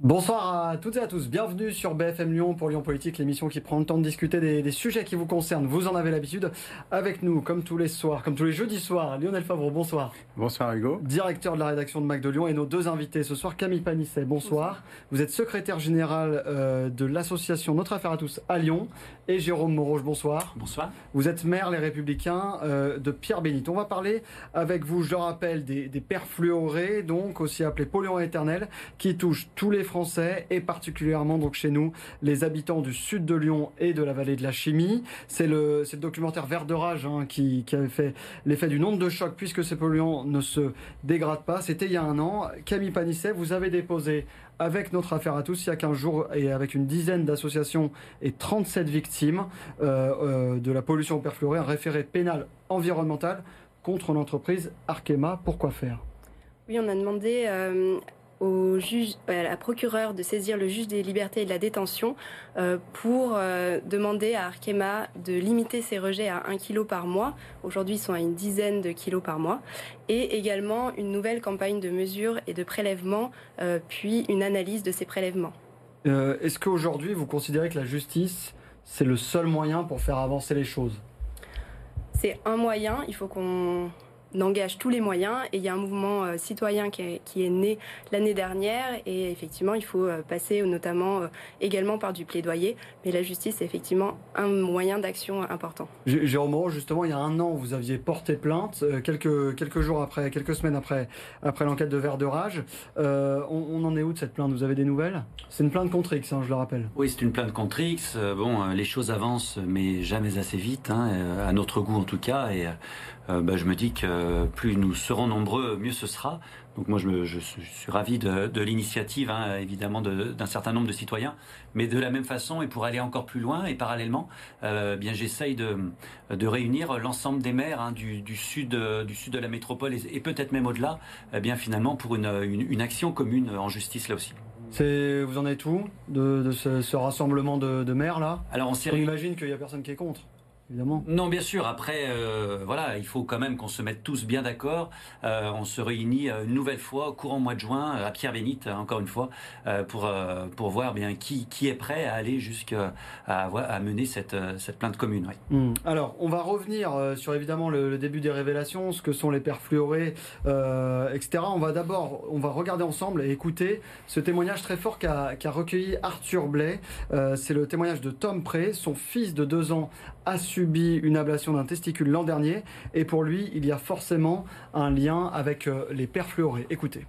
Bonsoir à toutes et à tous, bienvenue sur BFM Lyon pour Lyon Politique, l'émission qui prend le temps de discuter des, sujets qui vous concernent. Vous en avez l'habitude avec nous, comme tous les soirs, comme tous les jeudis soirs. Lionel Favreau, bonsoir. Bonsoir Hugo. Directeur de la rédaction de Mac de Lyon et nos deux invités ce soir, Camille Panisset, bonsoir. Vous êtes secrétaire général euh, de l'association Notre Affaire à tous à Lyon et Jérôme Moroge, bonsoir. Bonsoir. Vous êtes maire Les Républicains euh, de Pierre Bénite. On va parler avec vous, je le rappelle, des, des perfluorés, donc aussi appelés polluants éternels, qui touchent tous les Français et particulièrement donc chez nous les habitants du sud de Lyon et de la vallée de la Chimie. C'est le, le documentaire Vert de rage hein, qui, qui, avait fait l'effet du nombre de choc puisque ces polluants ne se dégradent pas. C'était il y a un an. Camille Panisset, vous avez déposé avec notre affaire à tous il y a 15 jours et avec une dizaine d'associations et 37 victimes euh, euh, de la pollution perfluorée, un référé pénal environnemental contre l'entreprise Arkema. Pourquoi faire? Oui, on a demandé euh, au juge, à la procureure de saisir le juge des libertés et de la détention euh, pour euh, demander à Arkema de limiter ses rejets à 1 kg par mois. Aujourd'hui, ils sont à une dizaine de kilos par mois. Et également une nouvelle campagne de mesure et de prélèvement, euh, puis une analyse de ces prélèvements. Est-ce qu'aujourd'hui, vous considérez que la justice, c'est le seul moyen pour faire avancer les choses? C'est un moyen. Il faut qu'on engage tous les moyens. Et il y a un mouvement euh, citoyen qui est, qui est né l'année dernière. Et effectivement il faut euh, passer notamment euh, également par du plaidoyer. Mais la justice est effectivement un moyen d'action important. Jérôme justement il y a un an vous aviez porté plainte quelques, quelques jours après quelques semaines après, après l'enquête de Vert de Rage. On, en est où de cette plainte? Vous avez des nouvelles? C'est une plainte contre X hein, je le rappelle. Oui c'est une plainte contre X. Bon les choses avancent mais jamais assez vite hein, à notre goût en tout cas. Et bah, je me dis que euh, plus nous serons nombreux, mieux ce sera. Donc moi, je, je suis ravi de, de l'initiative, hein, évidemment, d'un certain nombre de citoyens. Mais de la même façon, et pour aller encore plus loin, et parallèlement, euh, bien j'essaye de, de, réunir l'ensemble des maires hein, du, du, sud, du sud de la métropole et, peut-être même au-delà, eh bien finalement pour une, une, une, action commune en justice là aussi. Vous en êtes où de, de ce, ce, rassemblement de, de maires là? Alors on, on imagine qu'il n'y a personne qui est contre évidemment. Non, bien sûr. Après, euh, voilà, il faut quand même qu'on se mette tous bien d'accord. Euh, on se réunit euh, une nouvelle fois, courant mois de juin, à Pierre-Bénite, encore une fois, pour pour voir bien qui qui est prêt à aller jusqu'à à, à, mener cette cette plainte commune. Hmm. Alors, on va revenir sur évidemment le, début des révélations, ce que sont les perfluorés, etc. On va d'abord, on va regarder ensemble et écouter ce témoignage très fort qu'a qu recueilli Arthur Blais. C'est le témoignage de Tom Pré, son fils de deux ans a subi une ablation d'un testicule l'an dernier et pour lui, il y a forcément un lien avec euh, les perfluorés. Écoutez.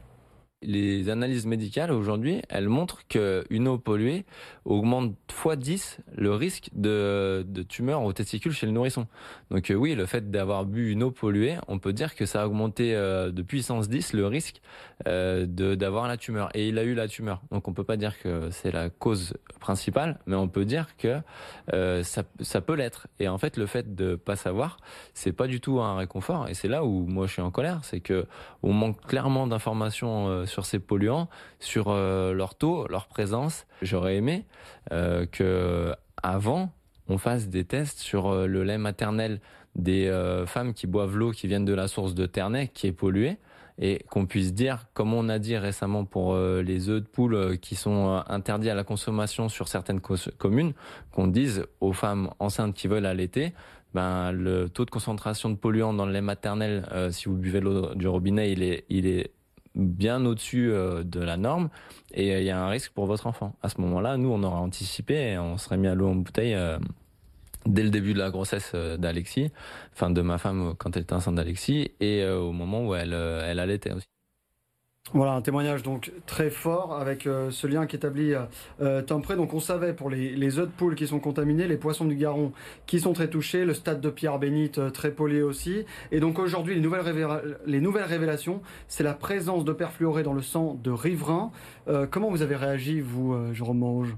Les analyses médicales aujourd'hui, elles montrent qu'une eau polluée augmente x10 le risque de, tumeur au testicule chez le nourrisson. Donc euh, oui, le fait d'avoir bu une eau polluée, on peut dire que ça a augmenté euh, de puissance 10 le risque euh, d'avoir la tumeur. Et il a eu la tumeur. Donc on peut pas dire que c'est la cause principale, mais on peut dire que ça, ça peut l'être. Et en fait, le fait de pas savoir, c'est pas du tout un réconfort. Et c'est là où moi je suis en colère, c'est que on manque clairement d'informations sur ces polluants, sur euh, leur taux, leur présence. J'aurais aimé euh, que avant on fasse des tests sur euh, le lait maternel des femmes qui boivent l'eau qui viennent de la source de Ternay qui est polluée et qu'on puisse dire, comme on a dit récemment pour les œufs de poule qui sont interdits à la consommation sur certaines communes, qu'on dise aux femmes enceintes qui veulent allaiter, ben le taux de concentration de polluants dans le lait maternel, si vous buvez l'eau du robinet, il est, il est bien au-dessus euh, de la norme et euh, il y a un risque pour votre enfant. À ce moment-là, nous, on aurait anticipé et on serait mis à l'eau en bouteille euh, dès le début de la grossesse d'Alexis, enfin de ma femme quand elle était enceinte d'Alexis et au moment où elle, elle allaitait aussi. Voilà un témoignage donc très fort avec euh, ce lien qu'établit euh, Tom Pré. Donc on savait pour les, les œufs de poule qui sont contaminés, les poissons du Garon qui sont très touchés, le stade de Pierre Bénite euh, très pollué aussi. Et donc aujourd'hui les nouvelles, les nouvelles révélations, c'est la présence de perfluoré dans le sang de riverains. comment vous avez réagi vous, Jérôme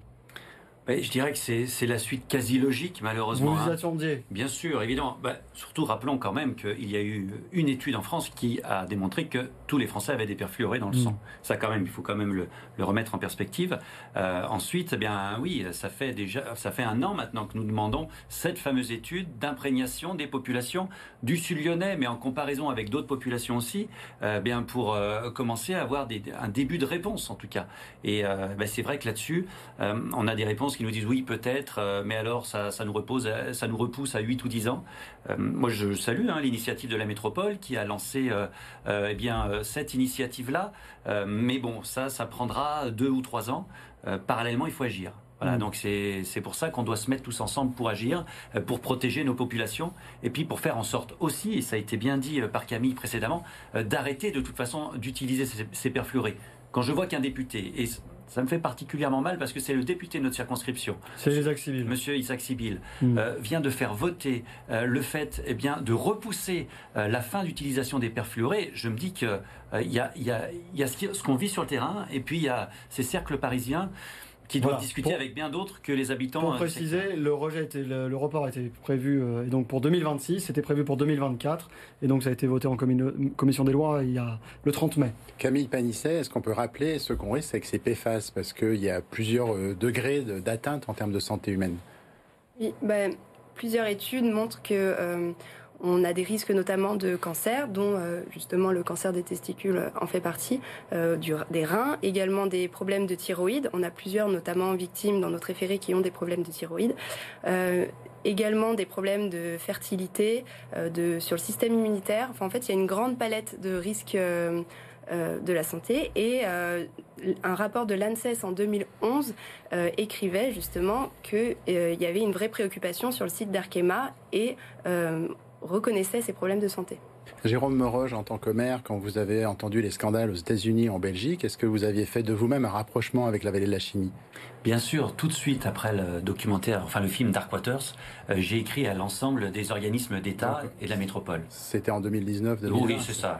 Je dirais que c'est la suite quasi logique, malheureusement. Vous vous hein. attendiez Bien sûr, évidemment. Bah, surtout, rappelons quand même qu'il y a eu une étude en France qui a démontré que tous les Français avaient des perfluorés dans le mm. sang. Ça, quand même, il faut quand même le, remettre en perspective. Euh, ensuite, eh bien, oui, ça fait déjà, ça fait un an maintenant que nous demandons cette fameuse étude d'imprégnation des populations du Sud Lyonnais, mais en comparaison avec d'autres populations aussi, euh, bien pour euh, commencer à avoir un début de réponse en tout cas. Et bah, c'est vrai que là-dessus, on a des réponses qui nous disent oui peut-être, euh, mais alors ça, nous repose, ça nous repousse à 8 ou 10 ans. Euh, moi je salue hein, l'initiative de la métropole qui a lancé euh, eh bien cette initiative-là, mais bon ça ça prendra 2 ou 3 ans. parallèlement il faut agir. Voilà, mm. donc c'est pour ça qu'on doit se mettre tous ensemble pour agir, pour protéger nos populations, et puis pour faire en sorte aussi, et ça a été bien dit par Camille précédemment, d'arrêter de toute façon d'utiliser ces, ces perfluorés. Quand je vois qu'un député, et ça me fait particulièrement mal parce que c'est le député de notre circonscription. C'est Isaac Sibyl. Monsieur Isaac Sibyl hmm. euh, vient de faire voter euh, le fait eh bien, de repousser euh, la fin d'utilisation des perfluorés. Je me dis qu'il y a, y, a, y a ce qu'on vit sur le terrain et puis il y a ces cercles parisiens qui doit discuter avec bien d'autres que les habitants. Pour euh, préciser, le rejet était, le, report a été prévu euh, et donc pour 2026, c'était prévu pour 2024 et donc ça a été voté en commission des lois il y a le 30 mai. Camille Panisset, est-ce qu'on peut rappeler ce qu'on risque avec ces PFAS parce qu'il y a plusieurs euh, degrés d'atteinte en termes de santé humaine Oui, ben, plusieurs études montrent que on a des risques notamment de cancer, dont euh, justement le cancer des testicules en fait partie, euh, des reins, également des problèmes de thyroïde. On a plusieurs notamment victimes dans notre référé qui ont des problèmes de thyroïde. Euh, également des problèmes de fertilité, sur le système immunitaire. En fait, il y a une grande palette de risques de la santé et un rapport de l'ANSES en 2011 écrivait justement qu'il y avait une vraie préoccupation sur le site d'Arkema et reconnaissait ces problèmes de santé. Jérôme Moroge, en tant que maire, quand vous avez entendu les scandales aux États-Unis, en Belgique, est-ce que vous aviez fait de vous-même un rapprochement avec la vallée de la chimie? Bien sûr, tout de suite après le documentaire, enfin le film Dark Waters, euh, j'ai écrit à l'ensemble des organismes d'État et de la métropole. C'était en 2019 2020 Oui, c'est ça,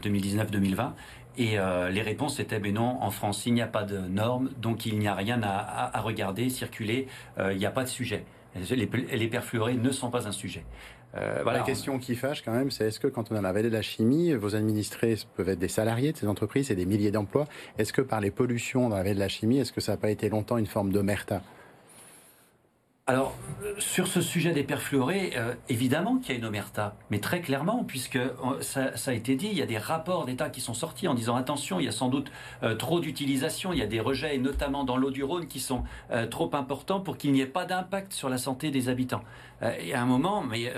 2019-2020. Euh, et euh, les réponses étaient, mais non, en France, il n'y a pas de normes, donc il n'y a rien à, regarder, circuler, il n'y a pas de sujet. Les, les perfluorés ne sont pas un sujet. Euh, voilà. La question qui fâche quand même, c'est est-ce que quand on a la vallée de la chimie, vos administrés peuvent être des salariés de ces entreprises, c'est des milliers d'emplois? Est-ce que par les pollutions dans la vallée de la chimie, est-ce que ça n'a pas été longtemps une forme d'omerta? Alors, sur ce sujet des perfluorés, euh, évidemment qu'il y a une omerta, mais très clairement, puisque euh, ça, a été dit, il y a des rapports d'État qui sont sortis en disant attention, il y a sans doute euh, trop d'utilisation, il y a des rejets, notamment dans l'eau du Rhône, qui sont trop importants pour qu'il n'y ait pas d'impact sur la santé des habitants. Il y a un moment, mais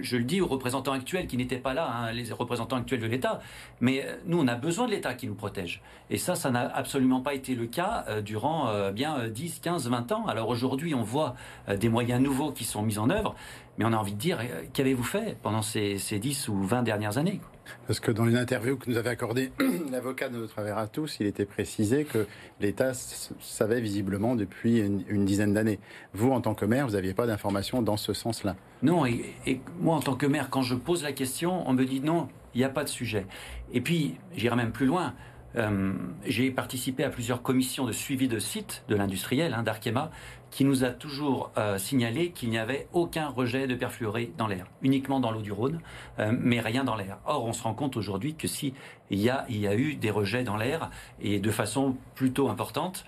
je, le dis aux représentants actuels qui n'étaient pas là, hein, les représentants actuels de l'État, mais nous, on a besoin de l'État qui nous protège. Et ça, ça n'a absolument pas été le cas durant bien 10, 15, 20 ans. Alors aujourd'hui, on voit euh, des moyens nouveaux qui sont mis en œuvre. Mais on a envie de dire, euh, qu'avez-vous fait pendant ces, ces 10 ou 20 dernières années Parce que dans une interview que nous avait accordée l'avocat de notre à tous, il était précisé que l'État savait visiblement depuis une, dizaine d'années. Vous, en tant que maire, vous n'aviez pas d'informations dans ce sens-là Non, et, moi, en tant que maire, quand je pose la question, on me dit non, il n'y a pas de sujet. Et puis, j'irai même plus loin. Euh, j'ai participé à plusieurs commissions de suivi de sites de l'industriel, hein, d'Arkema, qui nous a toujours euh, signalé qu'il n'y avait aucun rejet de perfluoré dans l'air, uniquement dans l'eau du Rhône, euh, mais rien dans l'air. Or, on se rend compte aujourd'hui que si il y a, eu des rejets dans l'air et de façon plutôt importante,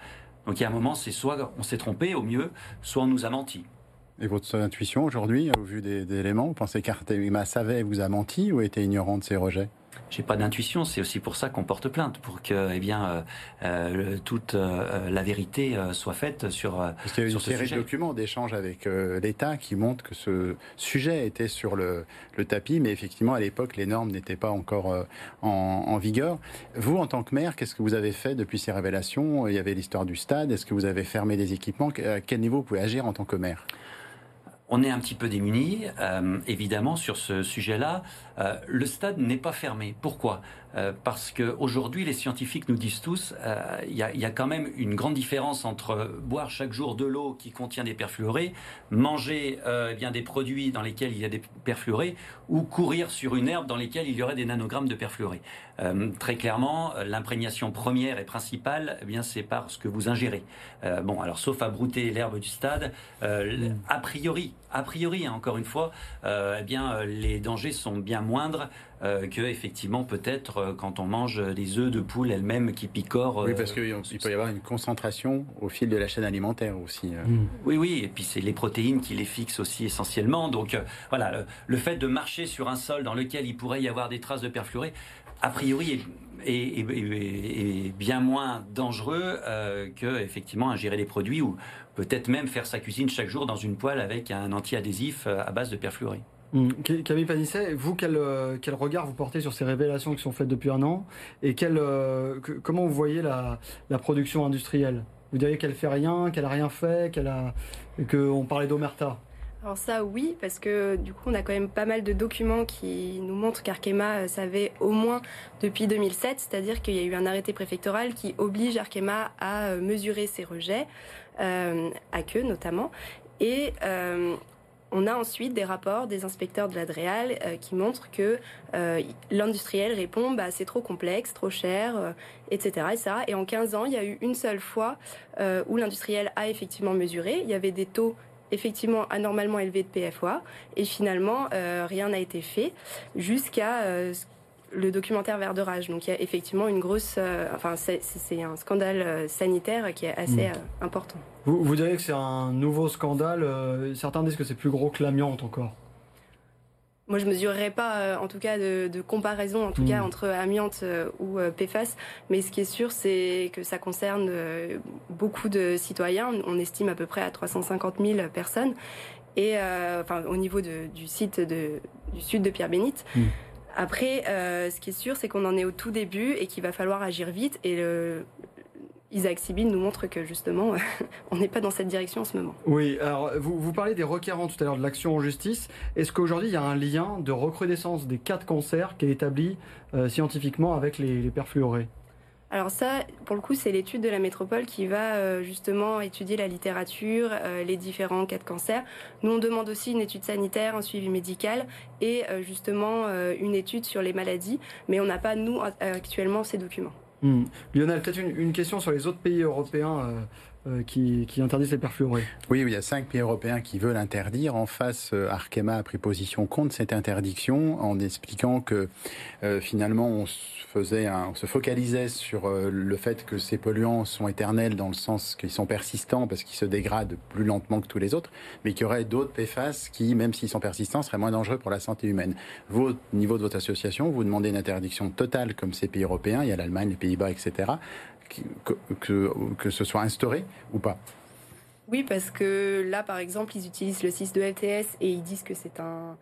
donc il y a un moment, c'est soit on s'est trompé au mieux, soit on nous a menti. Et votre intuition aujourd'hui, au vu des, des éléments, vous pensez qu'Artema savait vous a menti ou était ignorant de ces rejets? J'ai pas d'intuition. C'est aussi pour ça qu'on porte plainte, pour que eh bien euh, euh toute euh, la vérité euh, soit faite sur. Parce qu'il y a une série de documents d'échange avec l'État qui montrent que ce sujet était sur le, le tapis, mais effectivement à l'époque les normes n'étaient pas encore en, en, vigueur. Vous, en tant que maire, qu'est-ce que vous avez fait depuis ces révélations? Il y avait l'histoire du stade. Est-ce que vous avez fermé des équipements? À quel niveau vous pouvez agir en tant que maire? On est un petit peu démunis, évidemment, sur ce sujet-là. Le stade n'est pas fermé. Pourquoi? Parce qu'aujourd'hui, les scientifiques nous disent tous, il y, a, quand même une grande différence entre boire chaque jour de l'eau qui contient des perfluorés, manger eh bien des produits dans lesquels il y a des perfluorés, ou courir sur une herbe dans lesquelles il y aurait des nanogrammes de perfluorés. très clairement, l'imprégnation première et principale, eh bien c'est par ce que vous ingérez. bon, alors sauf à brouter l'herbe du stade, mm. a priori, a priori, hein, encore une fois, euh, eh bien, euh, les dangers sont bien moindres euh, que effectivement peut-être quand on mange des œufs de poule elles-mêmes qui picorent. oui, parce qu'il peut y avoir une concentration au fil de la chaîne alimentaire aussi. Mm. Oui, oui, et puis c'est les protéines qui les fixent aussi essentiellement. Donc voilà, le, fait de marcher sur un sol dans lequel il pourrait y avoir des traces de perfluoré, a priori est, bien moins dangereux que effectivement ingérer des produits ou peut-être même faire sa cuisine chaque jour dans une poêle avec un anti-adhésif euh, à base de perfluoré. Mmh. Camille Panisset, vous, quel, euh, quel, regard vous portez sur ces révélations qui sont faites depuis un an Et quel, euh, comment vous voyez la, la production industrielle? Vous diriez qu'elle fait rien, qu'elle a rien fait, qu'on parlait d'Omerta? Alors ça oui, parce que du coup on a quand même pas mal de documents qui nous montrent qu'Arkema savait au moins depuis 2007, c'est-à-dire qu'il y a eu un arrêté préfectoral qui oblige Arkema à mesurer ses rejets. Euh, à queue notamment. Et euh, on a ensuite des rapports des inspecteurs de l'Adréal euh, qui montrent que l'industriel répond bah, c'est trop complexe, trop cher, etc., Et en 15 ans, il y a eu une seule fois où l'industriel a effectivement mesuré. Il y avait des taux effectivement anormalement élevés de PFOA et finalement rien n'a été fait jusqu'à le documentaire Vert de rage. Donc il y a effectivement une grosse, euh, enfin c'est un scandale euh, sanitaire qui est assez mm. euh, important. Vous, vous diriez que c'est un nouveau scandale. certains disent que c'est plus gros que l'amiante encore. Moi, je mesurerais pas, en tout cas, de, comparaison, en tout cas, mm. entre amiante ou PFAS. Mais ce qui est sûr, c'est que ça concerne beaucoup de citoyens. On estime à peu près à 350 000 personnes. Et enfin, au niveau du site de, du sud de Pierre-Bénite. Mm. Après, euh, ce qui est sûr, c'est qu'on en est au tout début et qu'il va falloir agir vite. Et Isaac Sibyl nous montre que justement, on n'est pas dans cette direction en ce moment. Oui, alors vous, parlez des requérants tout à l'heure de l'action en justice. Est-ce qu'aujourd'hui il y a un lien de recrudescence des cas de cancer qui est établi euh, scientifiquement avec les perfluorés? Alors ça, pour le coup, c'est l'étude de la métropole qui va euh, justement étudier la littérature, euh, les différents cas de cancer. Nous, on demande aussi une étude sanitaire, un suivi médical et euh, justement une étude sur les maladies, mais on n'a pas, nous, actuellement, ces documents. Hmm. Lionel, peut-être une, question sur les autres pays européens euh, qui, interdisent les perfluorés. Oui, il y a cinq pays européens qui veulent interdire. En face, euh, Arkema a pris position contre cette interdiction en expliquant que euh, finalement on se, faisait on se focalisait sur le fait que ces polluants sont éternels dans le sens qu'ils sont persistants parce qu'ils se dégradent plus lentement que tous les autres, mais qu'il y aurait d'autres PFAS qui, même s'ils sont persistants, seraient moins dangereux pour la santé humaine. Vous, au niveau de votre association, vous demandez une interdiction totale comme ces pays européens, il y a l'Allemagne, les Pays-Bas, etc que, que, ce soit instauré ou pas. Oui, parce que là, par exemple, ils utilisent le 6 de LTS et ils disent que c'est un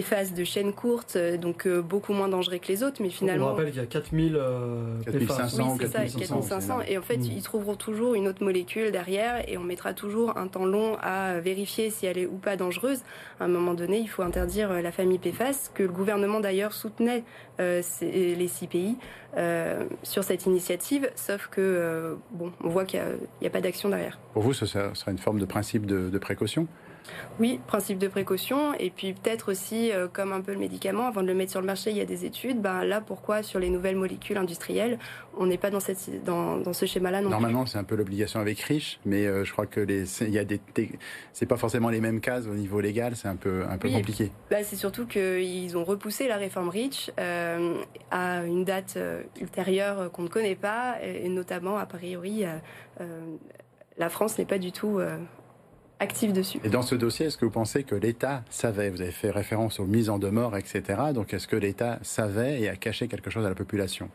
PFAS de chaîne courte, euh, donc euh, beaucoup moins dangereux que les autres, mais finalement... On rappelle qu'il y a 4000 euh, 4500, oui, 4500, et en fait, mm. ils trouveront toujours une autre molécule derrière, et on mettra toujours un temps long à vérifier si elle est ou pas dangereuse. À un moment donné, il faut interdire euh, la famille PFAS, que le gouvernement d'ailleurs soutenait les six pays sur cette initiative, sauf que, bon, on voit qu'il n'y a, pas d'action derrière. Pour vous, ce sera une forme de principe de précaution? Oui, principe de précaution. Et puis peut-être aussi, euh, comme un peu le médicament, avant de le mettre sur le marché, il y a des études. Ben, là, pourquoi sur les nouvelles molécules industrielles, on n'est pas dans, cette, dans, ce schéma-là Normalement, c'est un peu l'obligation avec riche, mais euh, je crois que les, il y a des, c'est pas forcément les mêmes cases au niveau légal, c'est un peu, un peu compliqué. Bah, c'est surtout qu'ils ont repoussé la réforme Rich euh, à une date ultérieure qu'on ne connaît pas, et, notamment, a priori, la France n'est pas du tout actif dessus. Et dans ce dossier, est-ce que vous pensez que l'État savait Vous avez fait référence aux mises en demeure, etc. Donc est-ce que l'État savait et a caché quelque chose à la population?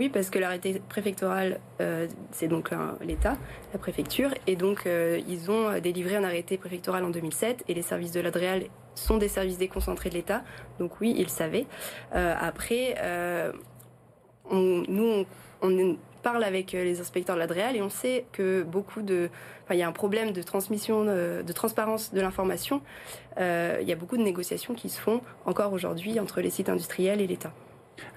Oui, parce que l'arrêté préfectoral, euh, c'est donc l'État, la préfecture, et donc euh, ils ont délivré un arrêté préfectoral en 2007, et les services de l'Adréal sont des services déconcentrés de l'État, donc oui, ils savaient. Euh, après, on, nous, on, parle avec les inspecteurs de l'Adréal et on sait que beaucoup de, enfin, il y a un problème de transmission, de transparence de l'information. il y a beaucoup de négociations qui se font encore aujourd'hui entre les sites industriels et l'État.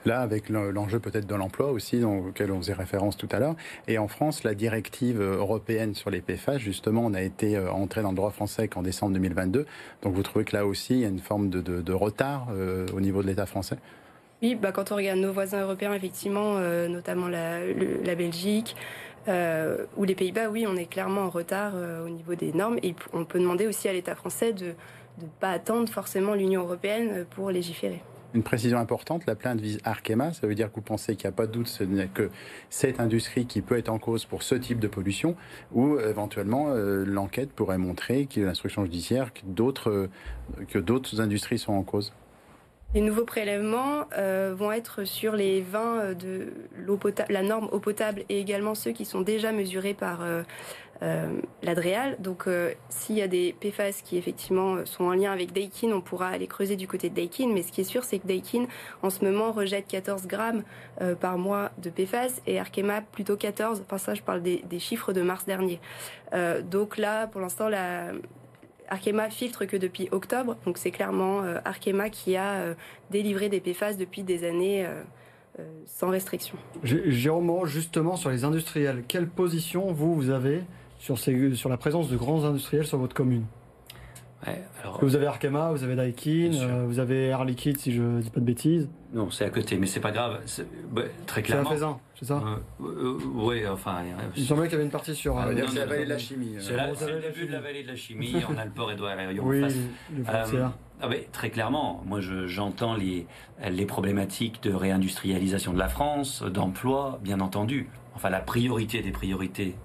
Là, avec l'enjeu peut-être de l'emploi aussi, auquel on faisait référence tout à l'heure. Et en France, la directive européenne sur les PFAS, justement, on a été euh, entré dans le droit français qu'en décembre 2022. Donc vous trouvez que là aussi, il y a une forme de, retard euh, au niveau de l'État français? Oui, bah, quand on regarde nos voisins européens, effectivement, euh, notamment la, Belgique, ou les Pays-Bas, oui, on est clairement en retard au niveau des normes. Et on peut demander aussi à l'État français de ne pas attendre forcément l'Union européenne pour légiférer. Une précision importante, la plainte vise Arkema, ça veut dire que vous pensez qu'il n'y a pas de doute, que cette industrie qui peut être en cause pour ce type de pollution, ou éventuellement euh, l'enquête pourrait montrer, a l'instruction judiciaire, que euh, que d'autres industries sont en cause les nouveaux prélèvements euh, vont être sur les vins de l'eau potable, la norme eau potable et également ceux qui sont déjà mesurés par euh, l'Adréal. Donc euh, s'il y a des PFAS qui effectivement sont en lien avec Daikin, on pourra aller creuser du côté de Daikin. Mais ce qui est sûr, c'est que Daikin, en ce moment, rejette 14 grammes euh, par mois de PFAS et Arkema plutôt 14. Enfin ça, je parle des, chiffres de mars dernier. donc là, pour l'instant, la... Arkema filtre que depuis octobre, donc c'est clairement Arkema qui a délivré des PFAS depuis des années sans restriction. Jérôme, justement sur les industriels, quelle position vous, vous avez sur, ces, sur la présence de grands industriels sur votre commune? Vous avez Arkema, vous avez Daikin, euh, vous avez Air Liquide, si je ne dis pas de bêtises. Non, c'est à côté, mais c'est pas grave. Bah, très clairement. C'est la c'est ça euh, euh, Oui, enfin. Il semblait qu'il y avait une partie sur. Ah, c'est la vallée de la chimie. C'est le début de la vallée de la chimie. on a le port Edouard Oui, le ah très clairement, moi j'entends les, les problématiques de réindustrialisation de la France, d'emploi, bien entendu. Enfin, la priorité des priorités,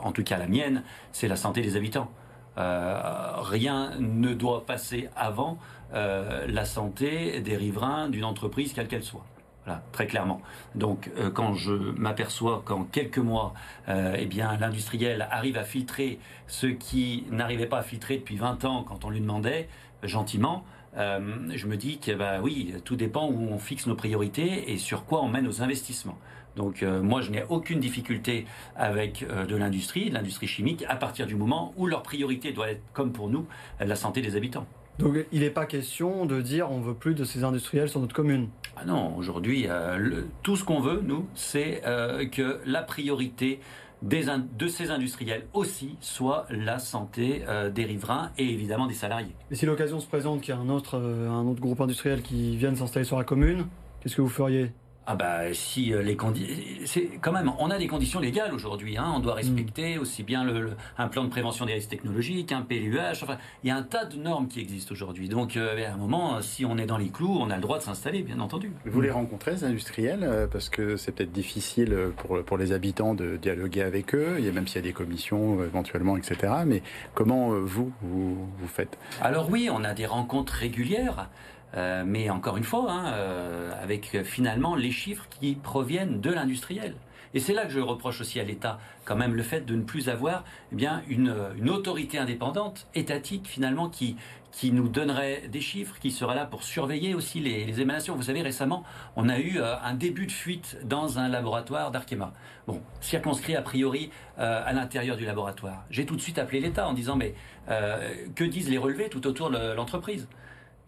en tout cas la mienne, c'est la santé des habitants. Euh, rien ne doit passer avant euh, la santé des riverains d'une entreprise, quelle qu'elle soit. Voilà, très clairement. Donc, euh, quand je m'aperçois qu'en quelques mois, eh bien, l'industriel arrive à filtrer ce qui n'arrivait pas à filtrer depuis 20 ans quand on lui demandait, gentiment, je me dis que, bah oui, tout dépend où on fixe nos priorités et sur quoi on met nos investissements. Donc euh, moi, je n'ai aucune difficulté avec euh, de l'industrie, de l'industrie chimique, à partir du moment où leur priorité doit être, comme pour nous, la santé des habitants. Donc il n'est pas question de dire on veut plus de ces industriels sur notre commune. Ah non, aujourd'hui, euh, tout ce qu'on veut, nous, c'est que la priorité des de ces industriels aussi soit la santé des riverains et évidemment des salariés. Et si l'occasion se présente qu'il y a un autre, un autre groupe industriel qui vienne s'installer sur la commune, qu'est-ce que vous feriez? Ah bah si euh, les conditions, c'est quand même, on a des conditions légales aujourd'hui. Hein. On doit respecter mm. aussi bien le, un plan de prévention des risques technologiques, un PLUH. Enfin, il y a un tas de normes qui existent aujourd'hui. Donc euh, à un moment, si on est dans les clous, on a le droit de s'installer, bien entendu. Vous les rencontrez ces industriels euh, parce que c'est peut-être difficile pour pour les habitants de dialoguer avec eux. Il y a même s'il y a des commissions éventuellement, etc. Mais comment vous vous, vous faites? Alors oui, on a des rencontres régulières. Euh, mais encore une fois, hein, euh, avec euh, finalement les chiffres qui proviennent de l'industriel. Et c'est là que je reproche aussi à l'État, quand même, le fait de ne plus avoir eh bien, une, autorité indépendante, étatique, finalement, qui, qui nous donnerait des chiffres, qui serait là pour surveiller aussi les, les émanations. Vous savez, récemment, on a eu un début de fuite dans un laboratoire d'Arkema. Bon, circonscrit a priori à l'intérieur du laboratoire. J'ai tout de suite appelé l'État en disant, mais que disent les relevés tout autour de l'entreprise?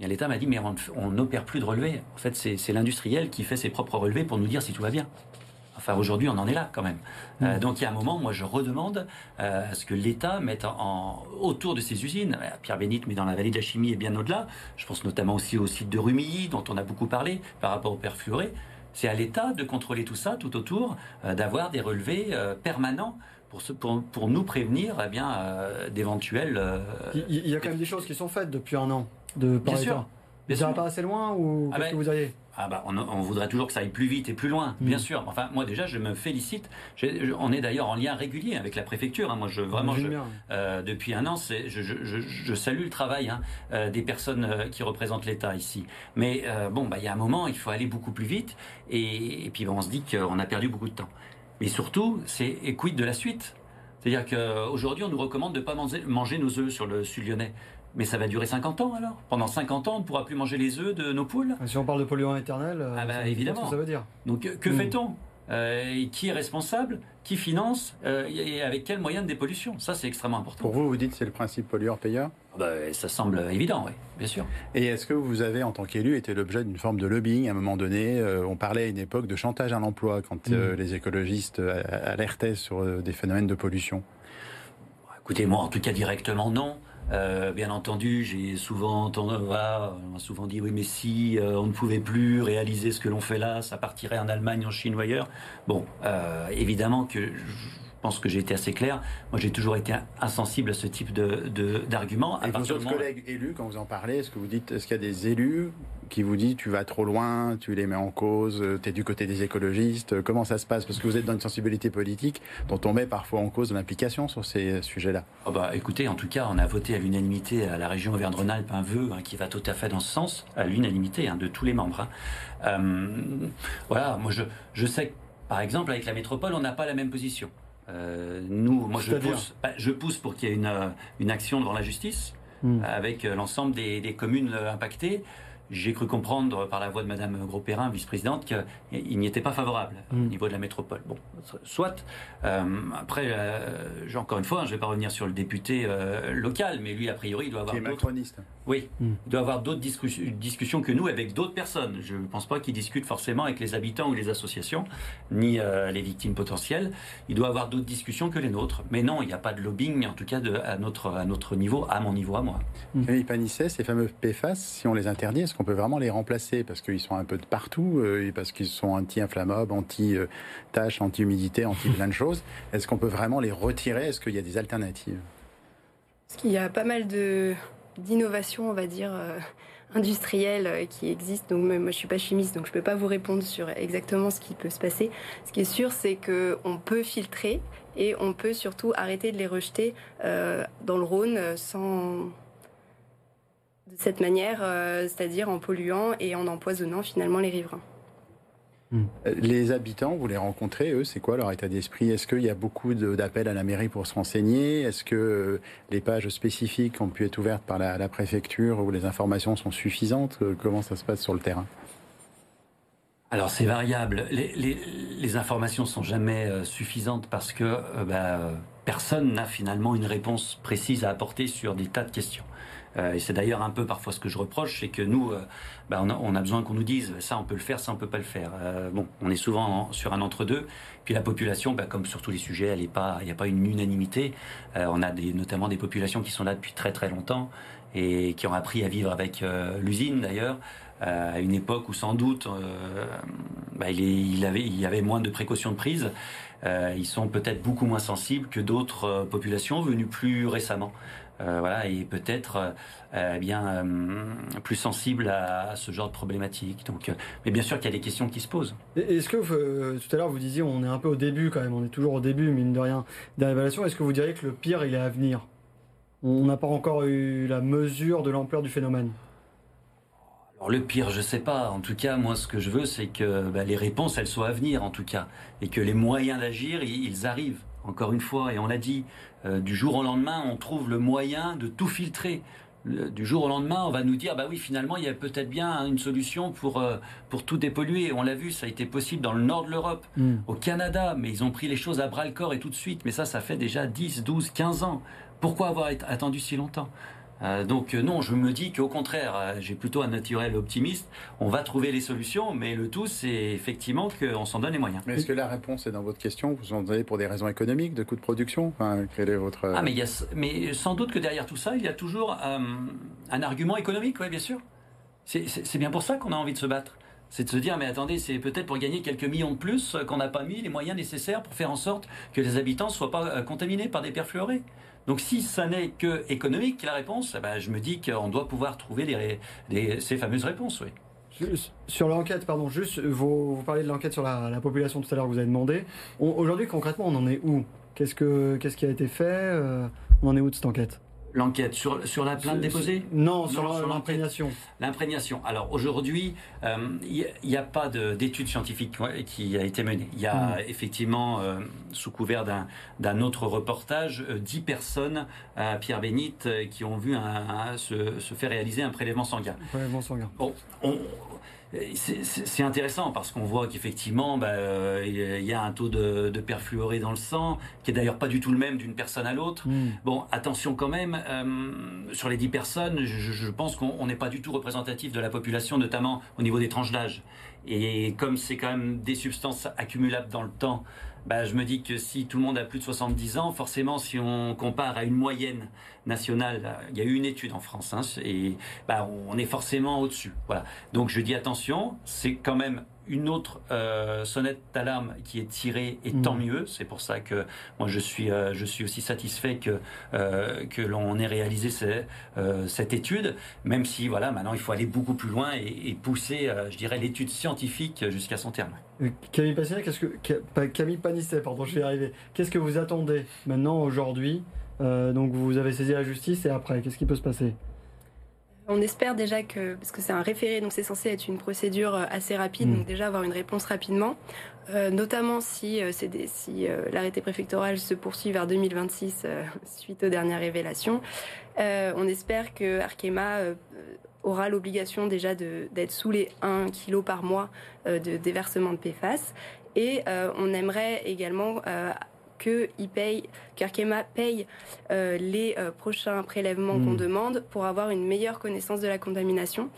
l'État m'a dit, mais on n'opère plus de relevés. En fait, c'est l'industriel qui fait ses propres relevés pour nous dire si tout va bien. Enfin, aujourd'hui, on en est là quand même. Euh, mmh. donc, il y a un moment, moi, je redemande euh, à ce que l'État mette en, autour de ces usines, euh, Pierre Bénite, mais dans la vallée de la chimie et bien au-delà. Je pense notamment aussi au site de Rumilly, dont on a beaucoup parlé par rapport au perfluoré. C'est à l'État de contrôler tout ça tout autour, d'avoir des relevés permanents pour, pour, pour, nous prévenir eh bien d'éventuels. il y a quand même des choses qui sont faites depuis un an de Bien sûr. Mais ça va pas assez loin ou ah ben, que vous auriez ah bah, on, voudrait toujours que ça aille plus vite et plus loin, mm. bien sûr. Enfin, moi déjà, je me félicite. on est d'ailleurs en lien régulier avec la préfecture. Hein. Moi, je vraiment, euh, depuis un an, je, je, salue le travail hein, euh, des personnes euh, qui représentent l'État ici. Mais bon, bah, il y a un moment, il faut aller beaucoup plus vite, et, puis on se dit qu'on a perdu beaucoup de temps. Mais surtout, c'est quid de la suite. C'est-à-dire qu'aujourd'hui, on nous recommande de ne pas manger, manger nos œufs sur le sud lyonnais. Mais ça va durer 50 ans alors Pendant 50 ans, on ne pourra plus manger les œufs de nos poules Si on parle de polluants éternels, ah bah, évidemment. ça veut dire. Donc que hmm. fait-on? Euh, Qui est responsable? Qui finance? Euh, Et avec quels moyens de dépollution? Ça, c'est extrêmement important. Pour vous, vous dites c'est le principe pollueur-payeur ah bah, Ça semble évident, oui, bien sûr. Et est-ce que vous avez, en tant qu'élu, été l'objet d'une forme de lobbying? À un moment donné On parlait à une époque de chantage à l'emploi quand mmh. les écologistes alertaient sur des phénomènes de pollution. Écoutez, moi, en tout cas, directement, non. Euh, bien entendu, j'ai souvent entendu, on m'a souvent dit oui, mais si euh, on ne pouvait plus réaliser ce que l'on fait là, ça partirait en Allemagne, en Chine ou ailleurs. Bon, euh, évidemment que je pense que j'ai été assez clair. Moi, j'ai toujours été insensible à ce type de, d'arguments. Et vos autres collègues élus, quand vous en parlez, est-ce que vous dites, est-ce qu'il y a des élus qui vous disent tu vas trop loin, tu les mets en cause, tu es du côté des écologistes Comment ça se passe? Parce que vous êtes dans une sensibilité politique dont on met parfois en cause l'implication sur ces sujets-là. Oh bah, écoutez, en tout cas, on a voté à l'unanimité à la région Auvergne-Rhône-Alpes un vœu hein, qui va tout à fait dans ce sens, à l'unanimité hein, de tous les membres. Hein. Euh, voilà, moi je, je sais que, par exemple, avec la métropole, on n'a pas la même position. Euh, nous, moi, je pousse, bah, je pousse pour qu'il y ait une, euh, une action devant la justice hmm. avec euh, l'ensemble des, des, communes impactées. J'ai cru comprendre par la voix de Madame Gros-Perrin, vice-présidente, qu'il n'y était pas favorable au hmm. niveau de la métropole. Bon, soit. Euh, après, euh, encore une fois, je ne vais pas revenir sur le député euh, local, mais lui, a priori, il doit avoir. d'autres. Oui, hmm. il doit avoir d'autres discussions que nous avec d'autres personnes. Je ne pense pas qu'il discute forcément avec les habitants ou les associations, ni les victimes potentielles. Il doit avoir d'autres discussions que les nôtres. Mais non, il n'y a pas de lobbying, en tout cas de, à, notre, à notre niveau, à mon niveau, à moi. Camille Panisset, ces fameux PFAS, si on les interdit, est-ce qu'on peut vraiment les remplacer? Parce qu'ils sont un peu de partout, et parce qu'ils sont anti-inflammables, anti-tâches, anti-humidité, anti plein de choses. Est-ce qu'on peut vraiment les retirer? Est-ce qu'il y a des alternatives? Parce qu'il y a pas mal de d'innovations, on va dire, euh, industrielles euh, qui existent. Donc moi, je suis pas chimiste, donc je peux pas vous répondre sur exactement ce qui peut se passer. Ce qui est sûr, c'est que on peut filtrer et on peut surtout arrêter de les rejeter euh, dans le Rhône sans de cette manière, c'est-à-dire en polluant et en empoisonnant finalement les riverains. Hmm. Les habitants, vous les rencontrez, eux, c'est quoi leur état d'esprit? Est-ce qu'il y a beaucoup d'appels à la mairie pour se renseigner? Est-ce que euh, les pages spécifiques ont pu être ouvertes par la, préfecture où les informations sont suffisantes? Euh, Comment ça se passe sur le terrain? Alors c'est variable. Les, informations sont jamais euh, suffisantes parce que bah, personne n'a finalement une réponse précise à apporter sur des tas de questions. Euh, et c'est d'ailleurs un peu parfois ce que je reproche, c'est que nous, euh, bah, on, a, besoin qu'on nous dise ça on peut le faire, ça on peut pas le faire. Euh, bon, on est souvent sur un entre-deux. Puis la population, bah, comme sur tous les sujets, elle est pas, il n'y a pas une unanimité. on a des, notamment des populations qui sont là depuis très très longtemps et qui ont appris à vivre avec l'usine d'ailleurs. à une époque où sans doute bah, il, il, avait, il y avait moins de précautions de prise. ils sont peut-être beaucoup moins sensibles que d'autres populations venues plus récemment. Euh, voilà, et peut-être euh, bien euh, plus sensible à, ce genre de problématique. Donc, mais bien sûr qu'il y a des questions qui se posent. Est-ce que tout à l'heure vous disiez on est un peu au début quand même, on est toujours au début mine de rien des révélations. Est-ce que vous diriez que le pire il est à venir? On n'a pas encore eu la mesure de l'ampleur du phénomène. Alors le pire, je sais pas. En tout cas, moi, ce que je veux, c'est que bah, les réponses, elles soient à venir, en tout cas, et que les moyens d'agir, ils arrivent. Encore une fois, et on l'a dit, euh, du jour au lendemain, on trouve le moyen de tout filtrer. du jour au lendemain, on va nous dire, bah oui, finalement, il y a peut-être bien une solution pour, euh, pour tout dépolluer. On l'a vu, ça a été possible dans le nord de l'Europe, hmm. au Canada, mais ils ont pris les choses à bras le corps et tout de suite. Mais ça, ça fait déjà 10, 12, 15 ans. Pourquoi avoir attendu si longtemps? Euh, donc euh, non, je me dis qu'au contraire, euh, j'ai plutôt un naturel optimiste. On va trouver les solutions, mais le tout, c'est effectivement qu'on s'en donne les moyens. Mais est-ce que la réponse est dans votre question? Vous en avez pour des raisons économiques, de coûts de production? Enfin, quel est votre... Ah, mais, il y a, mais sans doute que derrière tout ça, il y a toujours un argument économique, oui, bien sûr. C'est bien pour ça qu'on a envie de se battre. C'est de se dire, mais attendez, c'est peut-être pour gagner quelques millions de plus qu'on n'a pas mis les moyens nécessaires pour faire en sorte que les habitants ne soient pas contaminés par des perfluorés. Donc si ça n'est que économique, la réponse, eh ben, je me dis qu'on doit pouvoir trouver ces fameuses réponses. Oui. Sur l'enquête, pardon, juste, vous, vous parlez de l'enquête sur la, population tout à l'heure vous avez demandé. Aujourd'hui, concrètement, on en est où? Qu'est-ce qui a été fait? Euh, On en est où de cette enquête? L'enquête sur, sur la plainte déposée Non, sur l'imprégnation. L'imprégnation. Alors aujourd'hui, il euh, n'y a, pas d'étude scientifique qui a été menée. Il y a hmm. effectivement, euh, sous couvert d'un autre reportage, euh, dix personnes à Pierre Bénite qui ont vu un, se, se, faire réaliser un prélèvement sanguin. Prélèvement sanguin. Bon, c'est intéressant parce qu'on voit qu'effectivement, bah, euh, il y a un taux de, de perfluoré dans le sang, qui est d'ailleurs pas du tout le même d'une personne à l'autre. Hmm. Bon, attention quand même, euh, sur les 10 personnes, je, je pense qu'on n'est pas du tout représentatif de la population, notamment au niveau des tranches d'âge. Et comme c'est quand même des substances accumulables dans le temps, bah, je me dis que si tout le monde a plus de 70 ans, forcément, si on compare à une moyenne nationale, il y a eu une étude en France, hein, et bah, on est forcément au-dessus. Voilà. Donc je dis attention, c'est quand même une autre euh, sonnette d'alarme qui est tirée et tant Mm. mieux. C'est pour ça que moi je suis euh, je suis aussi satisfait que euh, que l'on ait réalisé ce- cette étude, même si voilà maintenant il faut aller beaucoup plus loin et, et pousser, je dirais, l'étude scientifique jusqu'à son terme. Camille Passinet, qu'est-ce que Camille pardon, je vais y arriver. Qu'est-ce que vous attendez maintenant aujourd'hui Donc vous avez saisi la justice et après, qu'est-ce qui peut se passer? On espère déjà que, parce que c'est un référé, donc c'est censé être une procédure euh, assez rapide, Mm. donc déjà avoir une réponse rapidement, Euh, notamment si, euh, des- si euh, l'arrêté préfectoral se poursuit vers 2026 euh, suite aux dernières révélations. On espère que Arkema aura l'obligation déjà d'être sous les 1 kg par mois de déversement de PFAS. Et on aimerait également que il paye, qu'Arkema paye euh, les euh, prochains prélèvements qu'on demande pour avoir une meilleure connaissance de la contamination.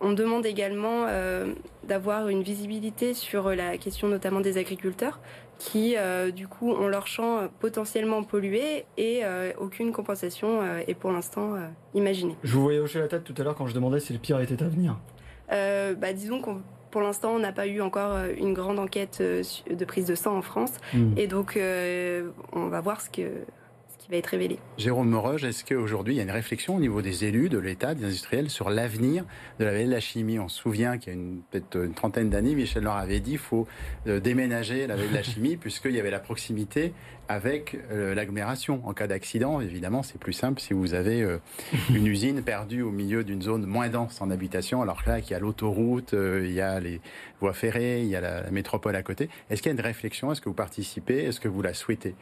On demande également euh, d'avoir une visibilité sur la question notamment des agriculteurs qui, du coup, ont leur champ potentiellement pollué et aucune compensation est pour l'instant imaginée. Je vous voyais hocher la tête tout à l'heure quand je demandais si le pire était à venir. Bah, disons qu'on pour l'instant, on n'a pas eu encore euh, une grande enquête euh, de prise de sang en France. Mm. Et donc, euh, on va voir ce, que, qui va être révélé. Jérôme Moroge, est-ce qu'aujourd'hui il y a une réflexion au niveau des élus, de l'État, des industriels sur l'avenir de la vallée de la chimie? On se souvient qu'il y a peut-être une trentaine d'années, Michel leur avait dit qu'il faut euh, déménager la vallée de la chimie puisqu'il y avait la proximité avec euh, l'agglomération. En cas d'accident, évidemment, c'est plus simple si vous avez euh, une usine perdue au milieu d'une zone moins dense en habitation, alors que là, il y a l'autoroute, il y a les voies ferrées, il y a la métropole à côté. Est-ce qu'il y a une réflexion? Est-ce que vous participez? Est-ce que vous la souhaitez?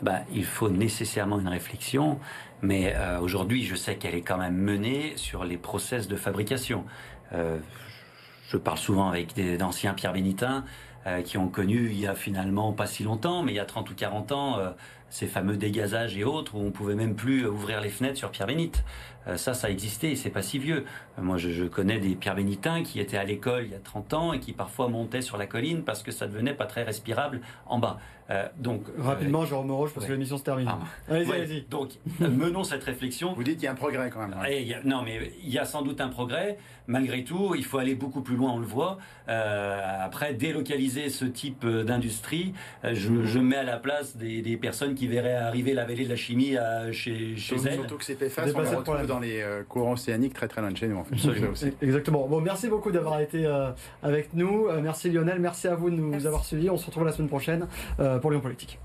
Bah, il faut nécessairement une réflexion, mais euh, aujourd'hui, je sais qu'elle est quand même menée sur les process de fabrication. Euh, je parle souvent avec d'anciens Pierre Bénitin euh, qui ont connu il y a finalement pas si longtemps, mais il y a 30 ou 40 ans, euh, ces fameux dégazages et autres où on pouvait même plus ouvrir les fenêtres sur Pierre Bénite. Euh, ça, ça existait et c'est pas si vieux. Moi, je, je connais des Pierre Bénitins qui étaient à l'école il y a 30 ans et qui parfois montaient sur la colline parce que ça devenait pas très respirable en bas. Euh, donc euh, Rapidement, Jérôme Moroge, parce que ouais. l'émission se termine. Pardon. Allez-y, Ouais, allez-y. donc, euh, menons cette réflexion. Vous dites qu'il y a un progrès quand même. Et il y a- non, mais il y a sans doute un progrès. Malgré tout, il faut aller beaucoup plus loin, on le voit. Euh, après, délocaliser ce type d'industrie, je, je me mets à la place des, des personnes qui verraient arriver la vallée de la chimie à- chez, chez elles. surtout que ces PFAS, on les retrouve dans les euh, courants océaniques très très loin de chez nous. En fait. E-, exactement. Bon, merci beaucoup d'avoir été euh, avec nous. Euh, merci Lionel, merci à vous de nous avoir suivis. On se retrouve la semaine prochaine pour Lyon Politique.